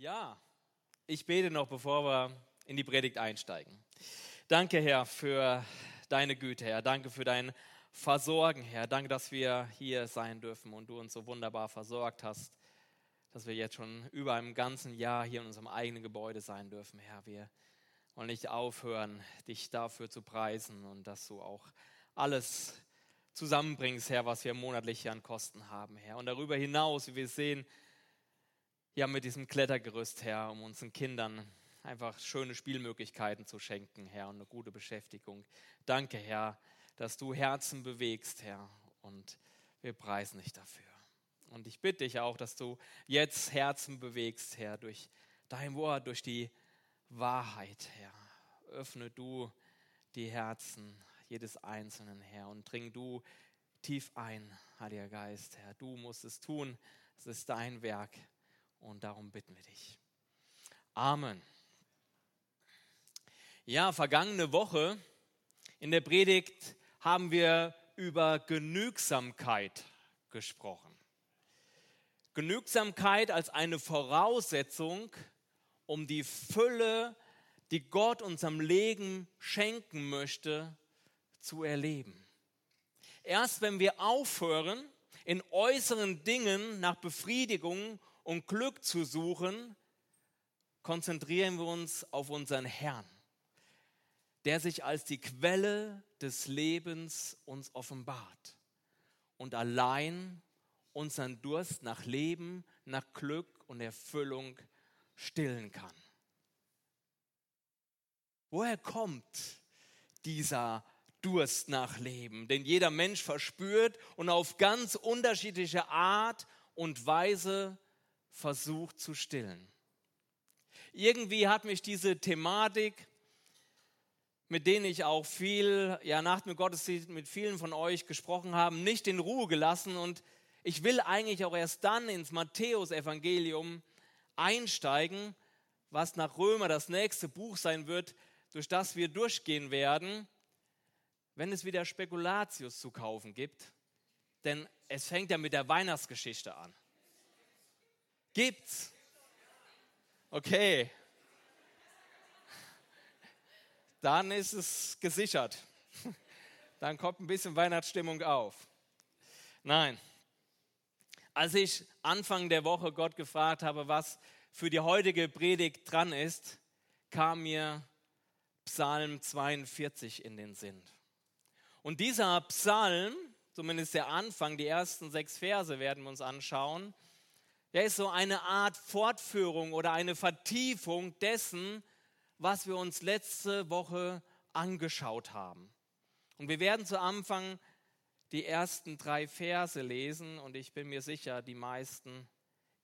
Ja, ich bete noch, bevor wir in die Predigt einsteigen. Danke, Herr, für deine Güte, Herr. Danke für dein Versorgen, Herr. Danke, dass wir hier sein dürfen und du uns so wunderbar versorgt hast, dass wir jetzt schon über einem ganzen Jahr hier in unserem eigenen Gebäude sein dürfen, Herr. Wir wollen nicht aufhören, dich dafür zu preisen und dass du auch alles zusammenbringst, Herr, was wir monatlich an Kosten haben, Herr. Und darüber hinaus, wie wir sehen, ja, mit diesem Klettergerüst, Herr, um unseren Kindern einfach schöne Spielmöglichkeiten zu schenken, Herr, und eine gute Beschäftigung. Danke, Herr, dass du Herzen bewegst, Herr, und wir preisen dich dafür. Und ich bitte dich auch, dass du jetzt Herzen bewegst, Herr, durch dein Wort, durch die Wahrheit, Herr. Öffne du die Herzen jedes Einzelnen, Herr, und dring du tief ein, Heiliger Geist, Herr. Du musst es tun, es ist dein Werk. Und darum bitten wir dich. Amen. Ja, vergangene Woche in der Predigt haben wir über Genügsamkeit gesprochen. Genügsamkeit als eine Voraussetzung, um die Fülle, die Gott unserem Leben schenken möchte, zu erleben. Erst wenn wir aufhören, in äußeren Dingen nach Befriedigung und Glück zu suchen, konzentrieren wir uns auf unseren Herrn, der sich als die Quelle des Lebens uns offenbart und allein unseren Durst nach Leben, nach Glück und Erfüllung stillen kann. Woher kommt dieser Durst nach Leben, den jeder Mensch verspürt und auf ganz unterschiedliche Art und Weise versucht zu stillen. Irgendwie hat mich diese Thematik, mit denen ich auch viel, ja, nach dem Gottesdienst mit vielen von euch gesprochen habe, nicht in Ruhe gelassen und ich will eigentlich auch erst dann ins Matthäusevangelium einsteigen, was nach Römer das nächste Buch sein wird, durch das wir durchgehen werden, wenn es wieder Spekulatius zu kaufen gibt. Denn es fängt ja mit der Weihnachtsgeschichte an. Gibt's? Okay. Dann ist es gesichert. Dann kommt ein bisschen Weihnachtsstimmung auf. Nein. Als ich Anfang der Woche Gott gefragt habe, was für die heutige Predigt dran ist, kam mir Psalm 42 in den Sinn. Und dieser Psalm, zumindest der Anfang, die ersten sechs Verse werden wir uns anschauen, der ist so eine Art Fortführung oder eine Vertiefung dessen, was wir uns letzte Woche angeschaut haben. Und wir werden zu Anfang die ersten drei Verse lesen und ich bin mir sicher, die meisten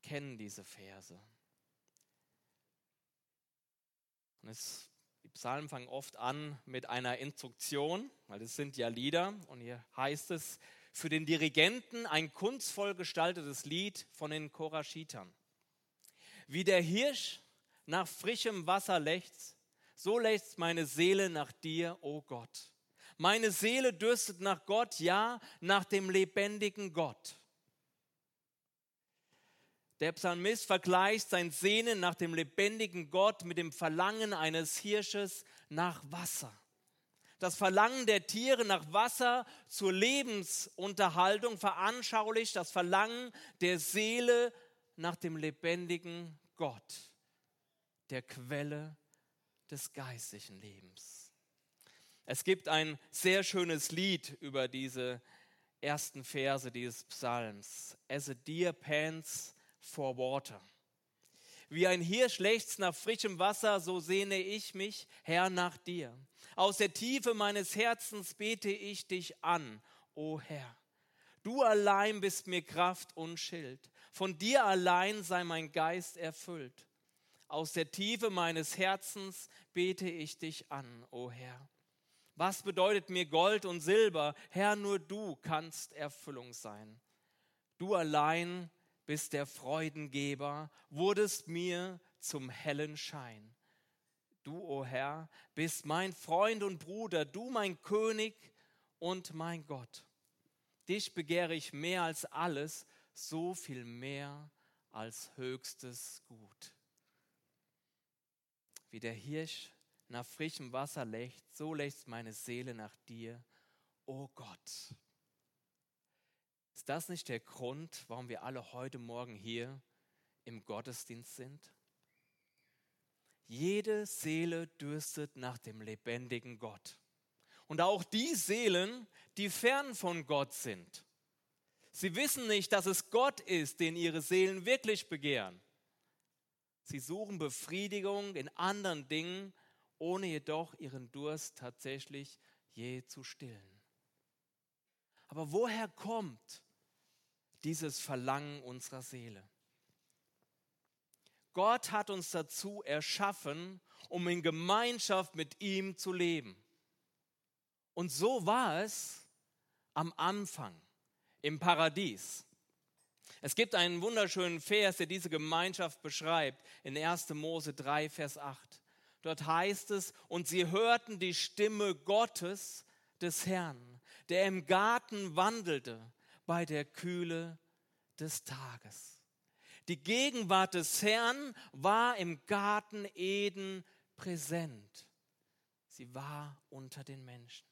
kennen diese Verse. Und es, die Psalmen fangen oft an mit einer Instruktion, weil es sind ja Lieder und hier heißt es, für den Dirigenten ein kunstvoll gestaltetes Lied von den Koraschitern. Wie der Hirsch nach frischem Wasser lechzt, so lechzt meine Seele nach dir, o oh Gott. Meine Seele dürstet nach Gott, ja, nach dem lebendigen Gott. Der Psalmist vergleicht sein Sehnen nach dem lebendigen Gott mit dem Verlangen eines Hirsches nach Wasser das Verlangen der Tiere nach Wasser zur Lebensunterhaltung veranschaulicht das Verlangen der Seele nach dem lebendigen Gott, der Quelle des geistlichen Lebens. Es gibt ein sehr schönes Lied über diese ersten Verse dieses Psalms. As a deer pants for water. Wie ein Hirsch lechzt nach frischem Wasser, so sehne ich mich, Herr, nach dir. Aus der Tiefe meines Herzens bete ich dich an, o Herr. Du allein bist mir Kraft und Schild. Von dir allein sei mein Geist erfüllt. Aus der Tiefe meines Herzens bete ich dich an, o Herr. Was bedeutet mir Gold und Silber? Herr, nur du kannst Erfüllung sein. Du allein bist der Freudengeber, wurdest mir zum hellen Schein. Du, o oh Herr, bist mein Freund und Bruder, du mein König und mein Gott. Dich begehre ich mehr als alles, so viel mehr als höchstes Gut. wie der Hirsch nach frischem Wasser lechzt, so lechzt meine Seele nach dir, o oh Gott. Ist das nicht der Grund, warum wir alle heute Morgen hier im Gottesdienst sind? Jede Seele dürstet nach dem lebendigen Gott. Und auch die Seelen, die fern von Gott sind. Sie wissen nicht, dass es Gott ist, den ihre Seelen wirklich begehren. Sie suchen Befriedigung in anderen Dingen, ohne jedoch ihren Durst tatsächlich je zu stillen. Aber woher kommt dieses Verlangen unserer Seele? Gott hat uns dazu erschaffen, um in Gemeinschaft mit ihm zu leben. Und so war es am Anfang im Paradies. Es gibt einen wunderschönen Vers, der diese Gemeinschaft beschreibt, in 1. Mose 3, Vers 8. Dort heißt es, und sie hörten die Stimme Gottes des Herrn, der im Garten wandelte bei der Kühle des Tages. Die Gegenwart des Herrn war im Garten Eden präsent. Sie war unter den Menschen.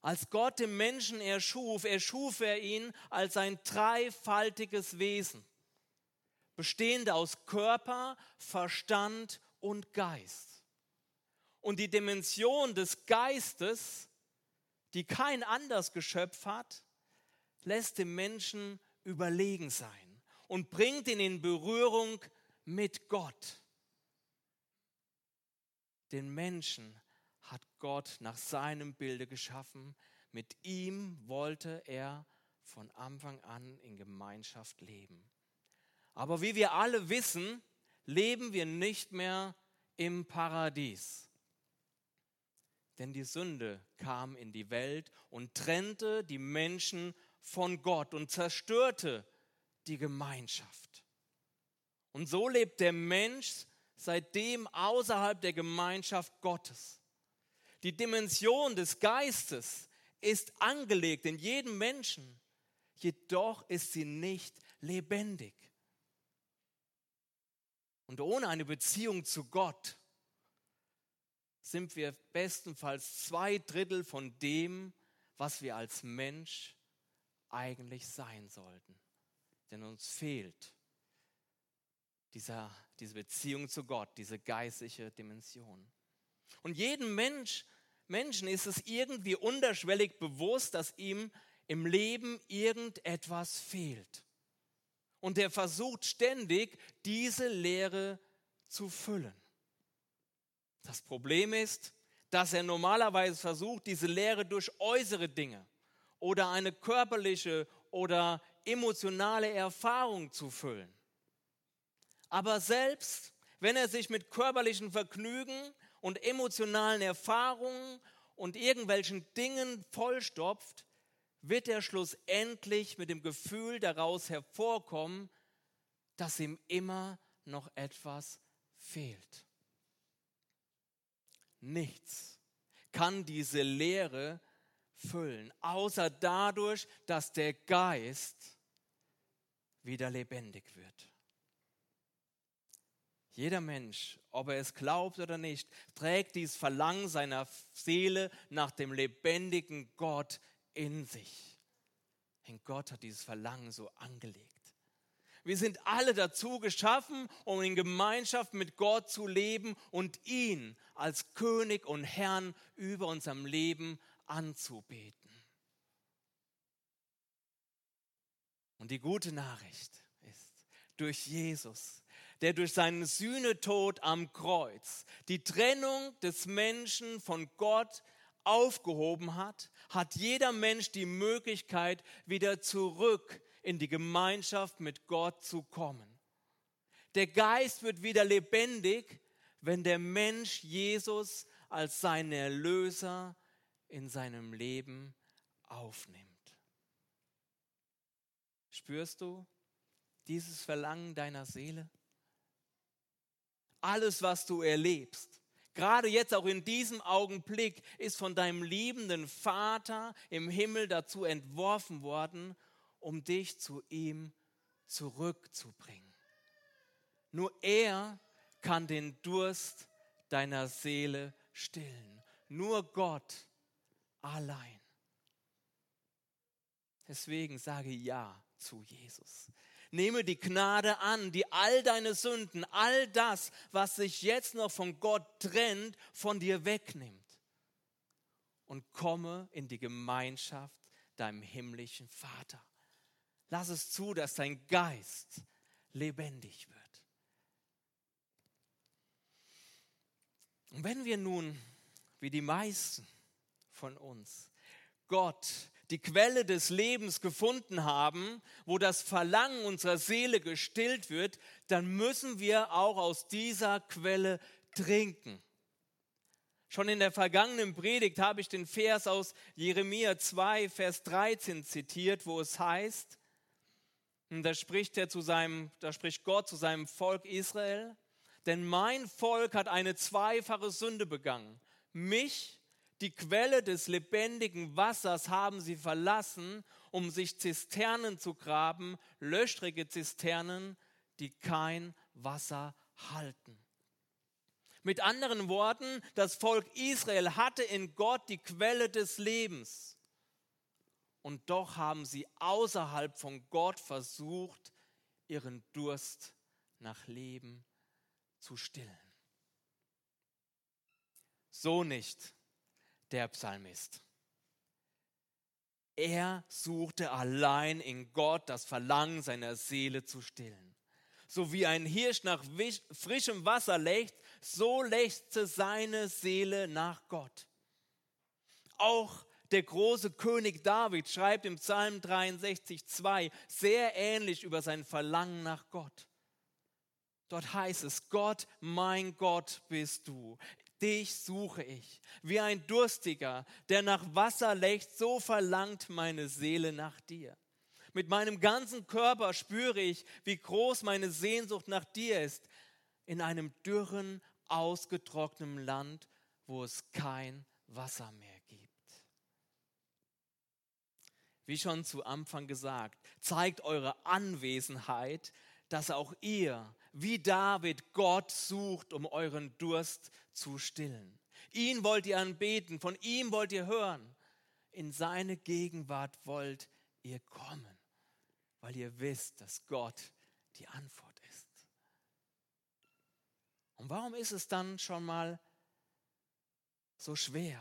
Als Gott den Menschen erschuf, erschuf er ihn als ein dreifaltiges Wesen, bestehend aus Körper, Verstand und Geist. Und die Dimension des Geistes, die kein anderes Geschöpf hat, lässt dem Menschen überlegen sein und bringt ihn in Berührung mit Gott. Den Menschen hat Gott nach seinem Bilde geschaffen. Mit ihm wollte er von Anfang an in Gemeinschaft leben. Aber wie wir alle wissen, leben wir nicht mehr im Paradies. Denn die Sünde kam in die Welt und trennte die Menschen von Gott und zerstörte die Gemeinschaft. Und so lebt der Mensch seitdem außerhalb der Gemeinschaft Gottes. Die Dimension des Geistes ist angelegt in jedem Menschen, jedoch ist sie nicht lebendig. Und ohne eine Beziehung zu Gott sind wir bestenfalls zwei Drittel von dem, was wir als Mensch eigentlich sein sollten denn uns fehlt dieser, diese Beziehung zu Gott, diese geistliche Dimension. Und jedem Mensch, Menschen ist es irgendwie unterschwellig bewusst, dass ihm im Leben irgendetwas fehlt. Und er versucht ständig, diese Leere zu füllen. Das Problem ist, dass er normalerweise versucht, diese Leere durch äußere Dinge oder eine körperliche oder emotionale Erfahrung zu füllen. Aber selbst wenn er sich mit körperlichen Vergnügen und emotionalen Erfahrungen und irgendwelchen Dingen vollstopft, wird er schlussendlich mit dem Gefühl daraus hervorkommen, dass ihm immer noch etwas fehlt. Nichts kann diese Leere füllen, außer dadurch, dass der Geist wieder lebendig wird. Jeder Mensch, ob er es glaubt oder nicht, trägt dieses Verlangen seiner Seele nach dem lebendigen Gott in sich. Denn Gott hat dieses Verlangen so angelegt. Wir sind alle dazu geschaffen, um in Gemeinschaft mit Gott zu leben und ihn als König und Herrn über unserem Leben anzubeten. Und die gute Nachricht ist, durch Jesus, der durch seinen Sühnetod am Kreuz die Trennung des Menschen von Gott aufgehoben hat, hat jeder Mensch die Möglichkeit, wieder zurück in die Gemeinschaft mit Gott zu kommen. Der Geist wird wieder lebendig, wenn der Mensch Jesus als seinen Erlöser in seinem Leben aufnimmt. Spürst du dieses Verlangen deiner Seele? Alles, was du erlebst, gerade jetzt auch in diesem Augenblick, ist von deinem liebenden Vater im Himmel dazu entworfen worden, um dich zu ihm zurückzubringen. Nur er kann den Durst deiner Seele stillen. Nur Gott allein. Deswegen sage ja zu Jesus. Nehme die Gnade an, die all deine Sünden, all das, was sich jetzt noch von Gott trennt, von dir wegnimmt. Und komme in die Gemeinschaft deinem himmlischen Vater. Lass es zu, dass dein Geist lebendig wird. Und wenn wir nun, wie die meisten von uns, Gott, die Quelle des Lebens gefunden haben, wo das Verlangen unserer Seele gestillt wird, dann müssen wir auch aus dieser Quelle trinken. Schon in der vergangenen Predigt habe ich den Vers aus Jeremia 2, Vers 13 zitiert, wo es heißt, da spricht, er zu seinem, da spricht Gott zu seinem Volk Israel, denn mein Volk hat eine zweifache Sünde begangen. Mich, die Quelle des lebendigen Wassers, haben sie verlassen, um sich Zisternen zu graben, löchrige Zisternen, die kein Wasser halten. Mit anderen Worten, das Volk Israel hatte in Gott die Quelle des Lebens. Und doch haben sie außerhalb von Gott versucht, ihren Durst nach Leben zu stillen. So nicht der Psalmist. Er suchte allein in Gott das Verlangen seiner Seele zu stillen. So wie ein Hirsch nach frischem Wasser lechzt, so lechzte seine Seele nach Gott. Auch der große König David schreibt im Psalm 63, 2 sehr ähnlich über sein Verlangen nach Gott. Dort heißt es, Gott, mein Gott bist du. Dich suche ich. Wie ein Durstiger, der nach Wasser lechzt, so verlangt meine Seele nach dir. Mit meinem ganzen Körper spüre ich, wie groß meine Sehnsucht nach dir ist. In einem dürren, ausgetrockneten Land, wo es kein Wasser mehr gibt. Wie schon zu Anfang gesagt, zeigt eure Anwesenheit, dass auch ihr wie David Gott sucht, um euren Durst zu stillen. Ihn wollt ihr anbeten, von ihm wollt ihr hören. In seine Gegenwart wollt ihr kommen, weil ihr wisst, dass Gott die Antwort ist. Und warum ist es dann schon mal so schwer?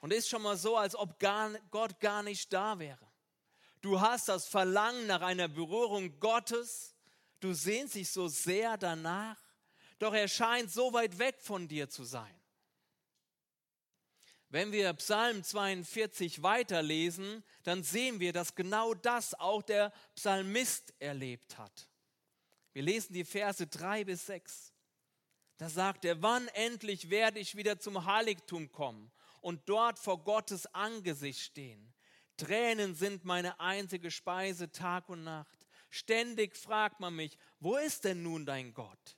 Und ist schon mal so, als ob gar, Gott gar nicht da wäre. Du hast das Verlangen nach einer Berührung Gottes, Du sehnst dich so sehr danach, doch er scheint so weit weg von dir zu sein. Wenn wir Psalm 42 weiterlesen, dann sehen wir, dass genau das auch der Psalmist erlebt hat. Wir lesen die Verse 3 bis 6. Da sagt er, wann endlich werde ich wieder zum Heiligtum kommen und dort vor Gottes Angesicht stehen? Tränen sind meine einzige Speise Tag und Nacht. Ständig fragt man mich, wo ist denn nun dein Gott?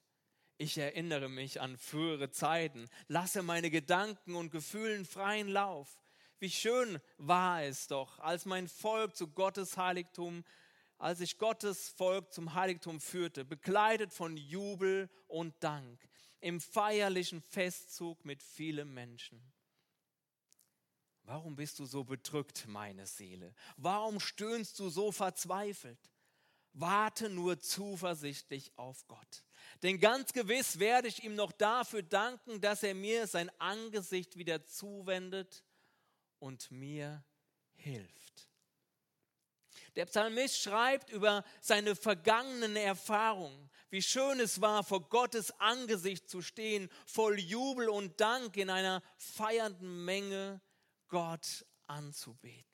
Ich erinnere mich an frühere Zeiten, lasse meine Gedanken und Gefühlen freien Lauf. Wie schön war es doch, als mein Volk zu Gottes Heiligtum, als ich Gottes Volk zum Heiligtum führte, bekleidet von Jubel und Dank, im feierlichen Festzug mit vielen Menschen. Warum bist du so bedrückt, meine Seele? Warum stöhnst du so verzweifelt? Warte nur zuversichtlich auf Gott. Denn ganz gewiss werde ich ihm noch dafür danken, dass er mir sein Angesicht wieder zuwendet und mir hilft. Der Psalmist schreibt über seine vergangenen Erfahrungen, wie schön es war, vor Gottes Angesicht zu stehen, voll Jubel und Dank in einer feiernden Menge Gott anzubeten.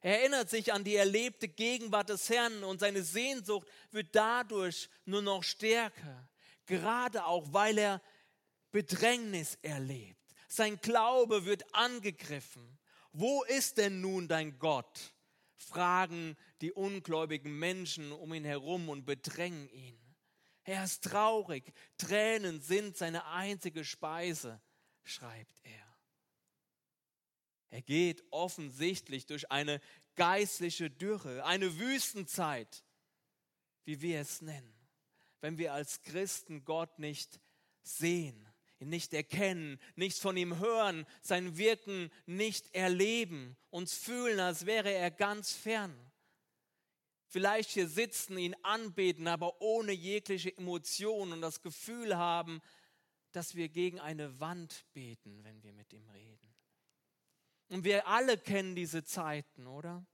Er erinnert sich an die erlebte Gegenwart des Herrn und seine Sehnsucht wird dadurch nur noch stärker, gerade auch weil er Bedrängnis erlebt. Sein Glaube wird angegriffen. Wo ist denn nun dein Gott? fragen die ungläubigen Menschen um ihn herum und bedrängen ihn. Er ist traurig, Tränen sind seine einzige Speise, schreibt er. Er geht offensichtlich durch eine geistliche Dürre, eine Wüstenzeit, wie wir es nennen. wenn wir als Christen Gott nicht sehen, ihn nicht erkennen, nichts von ihm hören, sein Wirken nicht erleben, uns fühlen, als wäre er ganz fern. Vielleicht hier sitzen, ihn anbeten, aber ohne jegliche Emotion und das Gefühl haben, dass wir gegen eine Wand beten, wenn wir mit ihm reden. Und wir alle kennen diese Zeiten, oder?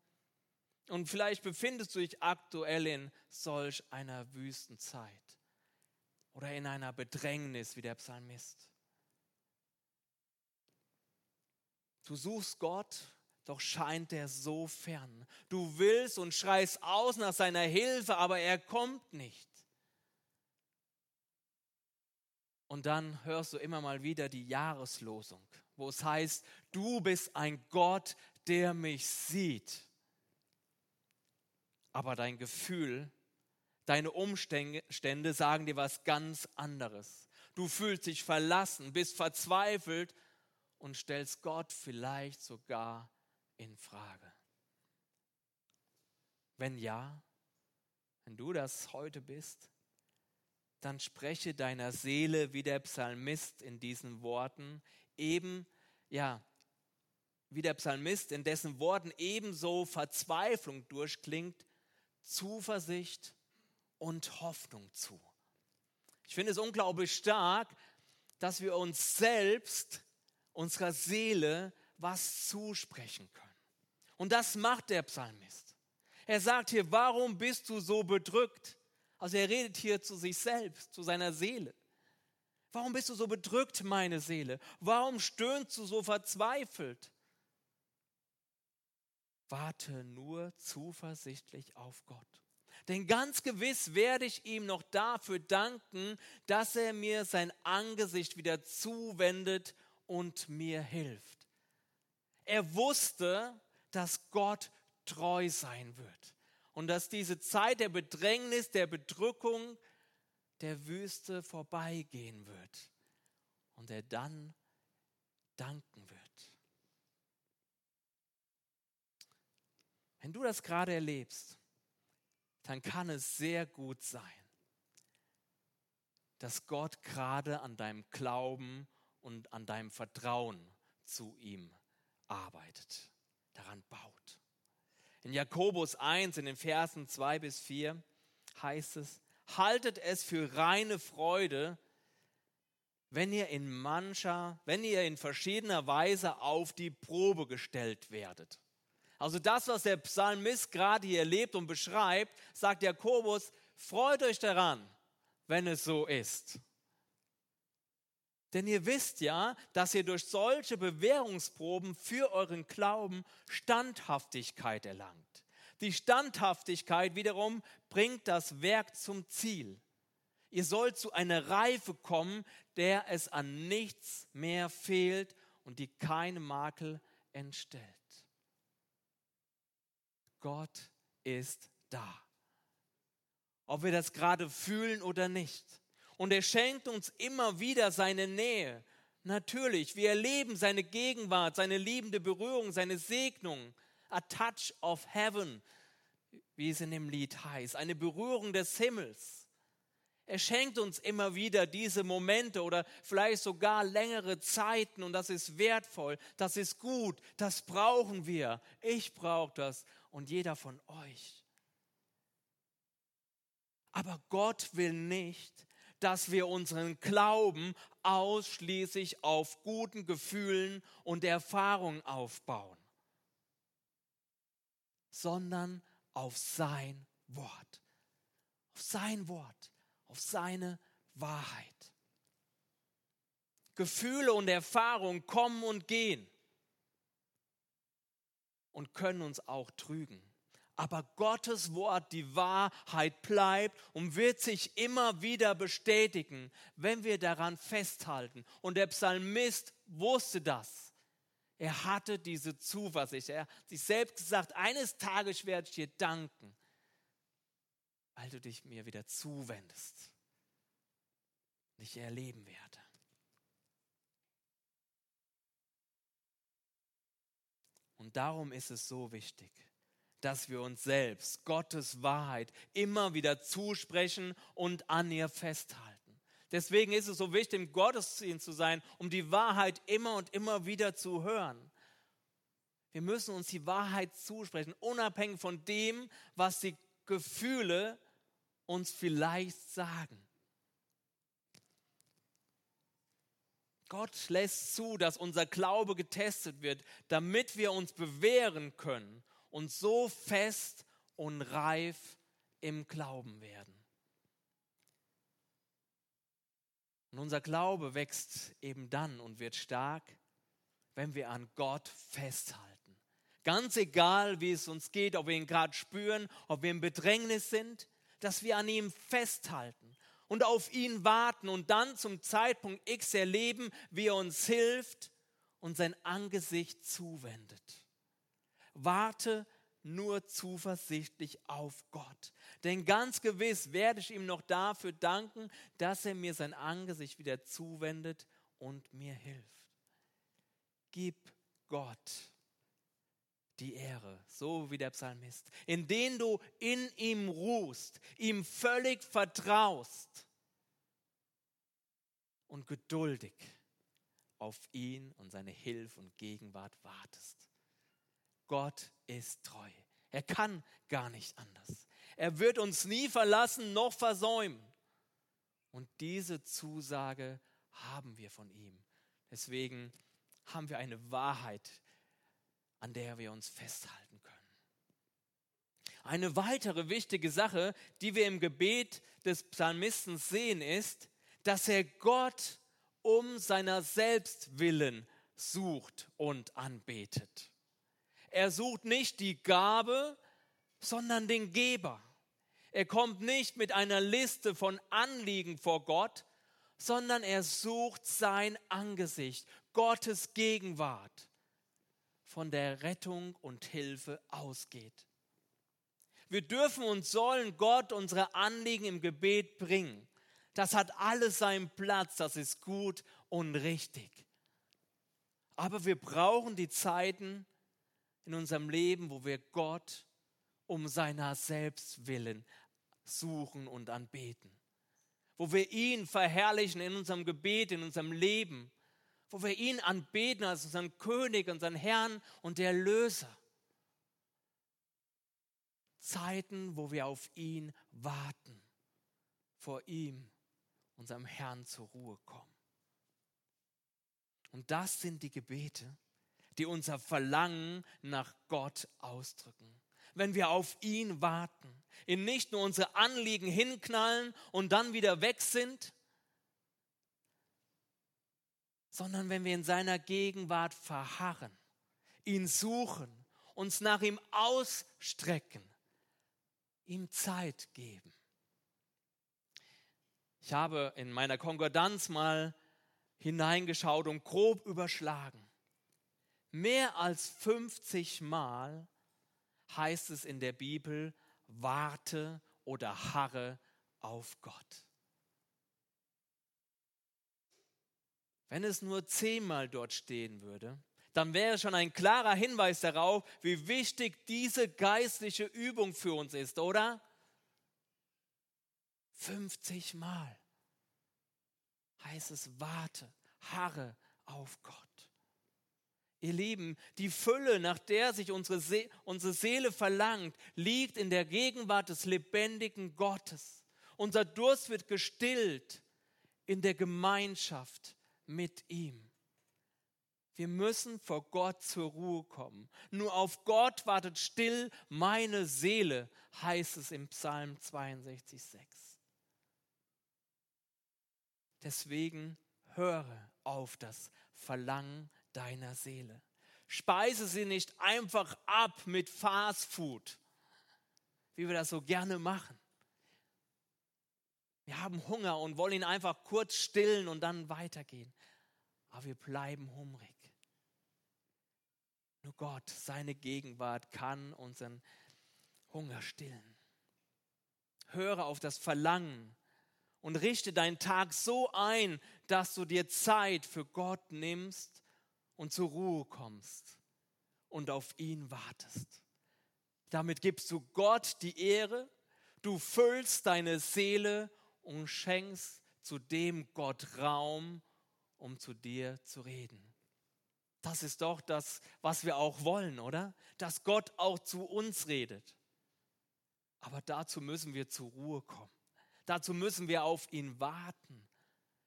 Und vielleicht befindest du dich aktuell in solch einer Wüstenzeit oder in einer Bedrängnis wie der Psalmist. Du suchst Gott, doch scheint er so fern. Du willst und schreist aus nach seiner Hilfe, aber er kommt nicht. Und dann hörst du immer mal wieder die Jahreslosung, wo es heißt, du bist ein Gott, der mich sieht. Aber dein Gefühl, deine Umstände sagen dir was ganz anderes. Du fühlst dich verlassen, bist verzweifelt und stellst Gott vielleicht sogar in Frage. Wenn ja, wenn du das heute bist, dann spreche deiner Seele wie der Psalmist in diesen Worten, eben, ja, wie der Psalmist, in dessen Worten ebenso Verzweiflung durchklingt, Zuversicht und Hoffnung zu. Ich finde es unglaublich stark, dass wir uns selbst, unserer Seele, was zusprechen können. Und das macht der Psalmist. Er sagt hier, warum bist du so bedrückt? Also er redet hier zu sich selbst, zu seiner Seele. Warum bist du so bedrückt, meine Seele? Warum stöhnst du so verzweifelt? Warte nur zuversichtlich auf Gott. Denn ganz gewiss werde ich ihm noch dafür danken, dass er mir sein Angesicht wieder zuwendet und mir hilft. Er wusste, dass Gott treu sein wird und dass diese Zeit der Bedrängnis, der Bedrückung, der Wüste vorbeigehen wird und er dann danken wird. Wenn du das gerade erlebst, dann kann es sehr gut sein, dass Gott gerade an deinem Glauben und an deinem Vertrauen zu ihm arbeitet, daran baut. In Jakobus 1, in den Versen 2 bis 4 heißt es, haltet es für reine Freude, wenn ihr in mancher, wenn ihr in verschiedener Weise auf die Probe gestellt werdet. Also das, was der Psalmist gerade hier erlebt und beschreibt, sagt Jakobus, freut euch daran, wenn es so ist. Denn ihr wisst ja, dass ihr durch solche Bewährungsproben für euren Glauben Standhaftigkeit erlangt. Die Standhaftigkeit wiederum bringt das Werk zum Ziel. Ihr sollt zu einer Reife kommen, der es an nichts mehr fehlt und die keine Makel entstellt. Gott ist da. Ob wir das gerade fühlen oder nicht. Und er schenkt uns immer wieder seine Nähe. Natürlich, wir erleben seine Gegenwart, seine liebende Berührung, seine Segnung. A touch of heaven, wie es in dem Lied heißt. Eine Berührung des Himmels. Er schenkt uns immer wieder diese Momente oder vielleicht sogar längere Zeiten und das ist wertvoll, das ist gut, das brauchen wir. Ich brauche das und jeder von euch. Aber Gott will nicht, dass wir unseren Glauben ausschließlich auf guten Gefühlen und Erfahrungen aufbauen, sondern auf sein Wort. Auf sein Wort, auf seine Wahrheit. Gefühle und Erfahrungen kommen und gehen und können uns auch trügen. Aber Gottes Wort, die Wahrheit bleibt und wird sich immer wieder bestätigen, wenn wir daran festhalten. Und der Psalmist wusste das. Er hatte diese Zuversicht. Er hat sich selbst gesagt, eines Tages werde ich dir danken, weil du dich mir wieder zuwendest und ich erleben werde. Und darum ist es so wichtig, dass wir uns selbst Gottes Wahrheit immer wieder zusprechen und an ihr festhalten. Deswegen ist es so wichtig, im Gottesdienst zu sein, um die Wahrheit immer und immer wieder zu hören. Wir müssen uns die Wahrheit zusprechen, unabhängig von dem, was die Gefühle uns vielleicht sagen. Gott lässt zu, dass unser Glaube getestet wird, damit wir uns bewähren können und so fest und reif im Glauben werden. Und unser Glaube wächst eben dann und wird stark, wenn wir an Gott festhalten. Ganz egal, wie es uns geht, ob wir ihn gerade spüren, ob wir im Bedrängnis sind, dass wir an ihm festhalten und auf ihn warten und dann zum Zeitpunkt X erleben, wie er uns hilft und sein Angesicht zuwendet. Warte nur zuversichtlich auf Gott. Denn ganz gewiss werde ich ihm noch dafür danken, dass er mir sein Angesicht wieder zuwendet und mir hilft. Gib Gott die Ehre, so wie der Psalmist, indem du in ihm ruhst, ihm völlig vertraust und geduldig auf ihn und seine Hilfe und Gegenwart wartest. Gott ist treu. Er kann gar nicht anders. Er wird uns nie verlassen noch versäumen. Und diese Zusage haben wir von ihm. Deswegen haben wir eine Wahrheit, an der wir uns festhalten können. Eine weitere wichtige Sache, die wir im Gebet des Psalmisten sehen, ist, dass er Gott um seiner selbst willen sucht und anbetet. Er sucht nicht die Gabe, sondern den Geber. Er kommt nicht mit einer Liste von Anliegen vor Gott, sondern er sucht sein Angesicht, Gottes Gegenwart, von der Rettung und Hilfe ausgeht. Wir dürfen und sollen Gott unsere Anliegen im Gebet bringen. Das hat alles seinen Platz, das ist gut und richtig. Aber wir brauchen die Zeiten, in unserem Leben, wo wir Gott um seiner selbst willen suchen und anbeten. Wo wir ihn verherrlichen in unserem Gebet, in unserem Leben. Wo wir ihn anbeten als unseren König, unseren Herrn und der Löser. Zeiten, wo wir auf ihn warten, vor ihm, unserem Herrn zur Ruhe kommen. Und das sind die Gebete, die unser Verlangen nach Gott ausdrücken. Wenn wir auf ihn warten, ihn nicht nur unsere Anliegen hinknallen und dann wieder weg sind, sondern wenn wir in seiner Gegenwart verharren, ihn suchen, uns nach ihm ausstrecken, ihm Zeit geben. Ich habe in meiner Konkordanz mal hineingeschaut und grob überschlagen. Mehr als 50 Mal heißt es in der Bibel, warte oder harre auf Gott. Wenn es nur zehnmal dort stehen würde, dann wäre schon ein klarer Hinweis darauf, wie wichtig diese geistliche Übung für uns ist, oder? 50 Mal heißt es, warte, harre auf Gott. Ihr Lieben, die Fülle, nach der sich unsere, See unsere Seele verlangt, liegt in der Gegenwart des lebendigen Gottes. Unser Durst wird gestillt in der Gemeinschaft mit ihm. Wir müssen vor Gott zur Ruhe kommen. Nur auf Gott wartet still meine Seele, heißt es im Psalm 62,6. Deswegen höre auf das Verlangen deiner Seele. Speise sie nicht einfach ab mit Fast Food, wie wir das so gerne machen. Wir haben Hunger und wollen ihn einfach kurz stillen und dann weitergehen. Aber wir bleiben hungrig. Nur Gott, seine Gegenwart kann unseren Hunger stillen. Höre auf das Verlangen und richte deinen Tag so ein, dass du dir Zeit für Gott nimmst und zur Ruhe kommst und auf ihn wartest. Damit gibst du Gott die Ehre, du füllst deine Seele und schenkst zu dem Gott Raum, um zu dir zu reden. Das ist doch das, was wir auch wollen, oder? Dass Gott auch zu uns redet. Aber dazu müssen wir zur Ruhe kommen. Dazu müssen wir auf ihn warten,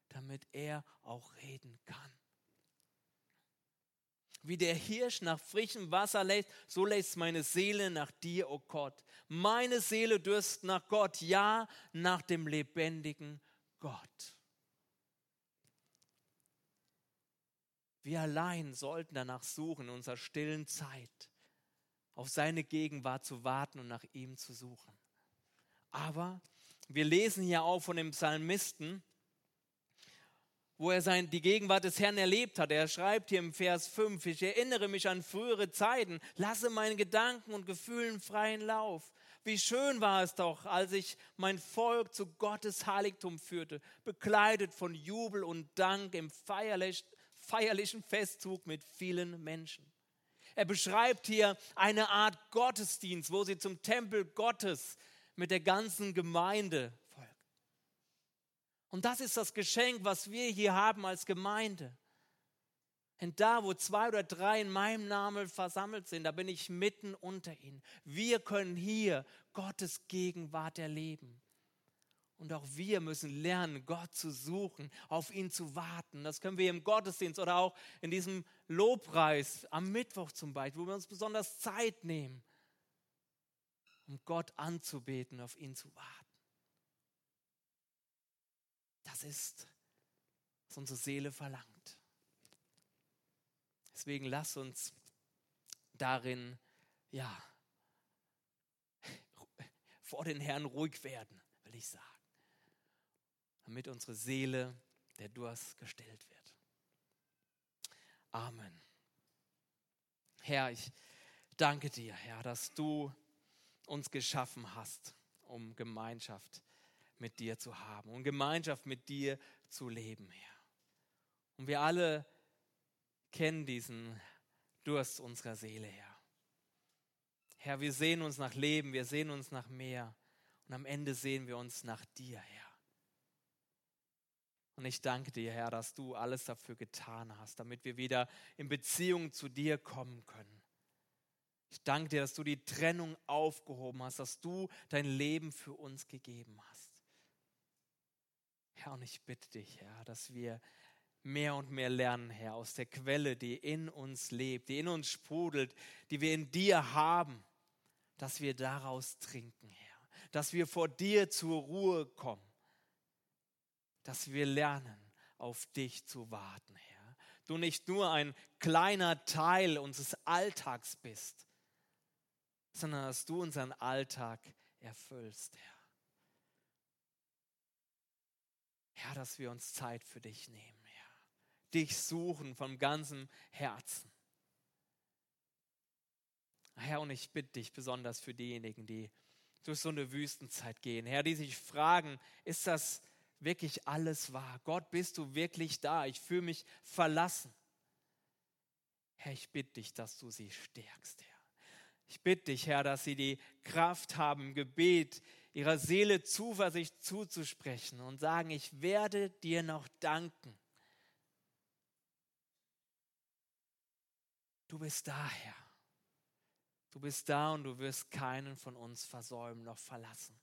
damit er auch reden kann. Wie der Hirsch nach frischem Wasser lässt, so lässt meine Seele nach dir, o oh Gott. Meine Seele dürst nach Gott, ja, nach dem lebendigen Gott. Wir allein sollten danach suchen, in unserer stillen Zeit, auf seine Gegenwart zu warten und nach ihm zu suchen. Aber wir lesen hier auch von dem Psalmisten, wo er sein, die Gegenwart des Herrn erlebt hat. Er schreibt hier im Vers 5, ich erinnere mich an frühere Zeiten, lasse meinen Gedanken und Gefühlen freien Lauf. Wie schön war es doch, als ich mein Volk zu Gottes Heiligtum führte, bekleidet von Jubel und Dank im feierlich, feierlichen Festzug mit vielen Menschen. Er beschreibt hier eine Art Gottesdienst, wo sie zum Tempel Gottes mit der ganzen Gemeinde. Und das ist das Geschenk, was wir hier haben als Gemeinde. Und da, wo zwei oder drei in meinem Namen versammelt sind, da bin ich mitten unter ihnen. Wir können hier Gottes Gegenwart erleben. Und auch wir müssen lernen, Gott zu suchen, auf ihn zu warten. Das können wir im Gottesdienst oder auch in diesem Lobpreis am Mittwoch zum Beispiel, wo wir uns besonders Zeit nehmen, um Gott anzubeten, auf ihn zu warten. Das ist, was unsere Seele verlangt. Deswegen lass uns darin, ja, vor den Herrn ruhig werden, will ich sagen damit unsere Seele der Durst gestillt wird. Amen. Herr, ich danke dir, Herr, dass du uns geschaffen hast, um Gemeinschaft mit dir zu haben und Gemeinschaft mit dir zu leben, Herr. Und wir alle kennen diesen Durst unserer Seele, Herr. Herr, wir sehen uns nach Leben, wir sehen uns nach mehr und am Ende sehen wir uns nach dir, Herr. Und ich danke dir, Herr, dass du alles dafür getan hast, damit wir wieder in Beziehung zu dir kommen können. Ich danke dir, dass du die Trennung aufgehoben hast, dass du dein Leben für uns gegeben hast. Herr, und ich bitte dich, Herr, dass wir mehr und mehr lernen, Herr, aus der Quelle, die in uns lebt, die in uns sprudelt, die wir in dir haben, dass wir daraus trinken, Herr, dass wir vor dir zur Ruhe kommen dass wir lernen, auf dich zu warten, Herr. Du nicht nur ein kleiner Teil unseres Alltags bist, sondern dass du unseren Alltag erfüllst, Herr. Herr, dass wir uns Zeit für dich nehmen, Herr. Dich suchen von ganzem Herzen. Herr, und ich bitte dich besonders für diejenigen, die durch so eine Wüstenzeit gehen, Herr, die sich fragen, ist das wirklich alles wahr? Gott, bist du wirklich da? Ich fühle mich verlassen. Herr, ich bitte dich, dass du sie stärkst, Herr. Ich bitte dich, Herr, dass sie die Kraft haben, Gebet ihrer Seele Zuversicht zuzusprechen und sagen, ich werde dir noch danken. Du bist da, Herr. Du bist da und du wirst keinen von uns versäumen noch verlassen.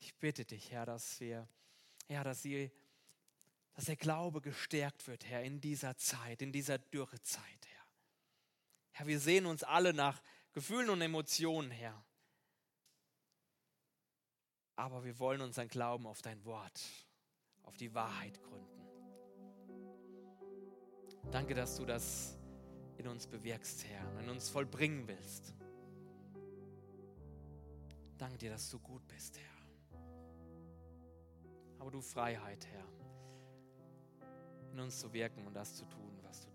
Ich bitte dich, Herr, dass wir, ja, dass sie, dass der Glaube gestärkt wird, Herr, in dieser Zeit, in dieser Dürrezeit, Herr. Herr, wir sehen uns alle nach Gefühlen und Emotionen, Herr. Aber wir wollen unseren Glauben auf dein Wort, auf die Wahrheit gründen. Danke, dass du das in uns bewirkst, Herr, in uns vollbringen willst. Danke dir, dass du gut bist, Herr aber du Freiheit, Herr, in uns zu wirken und das zu tun, was du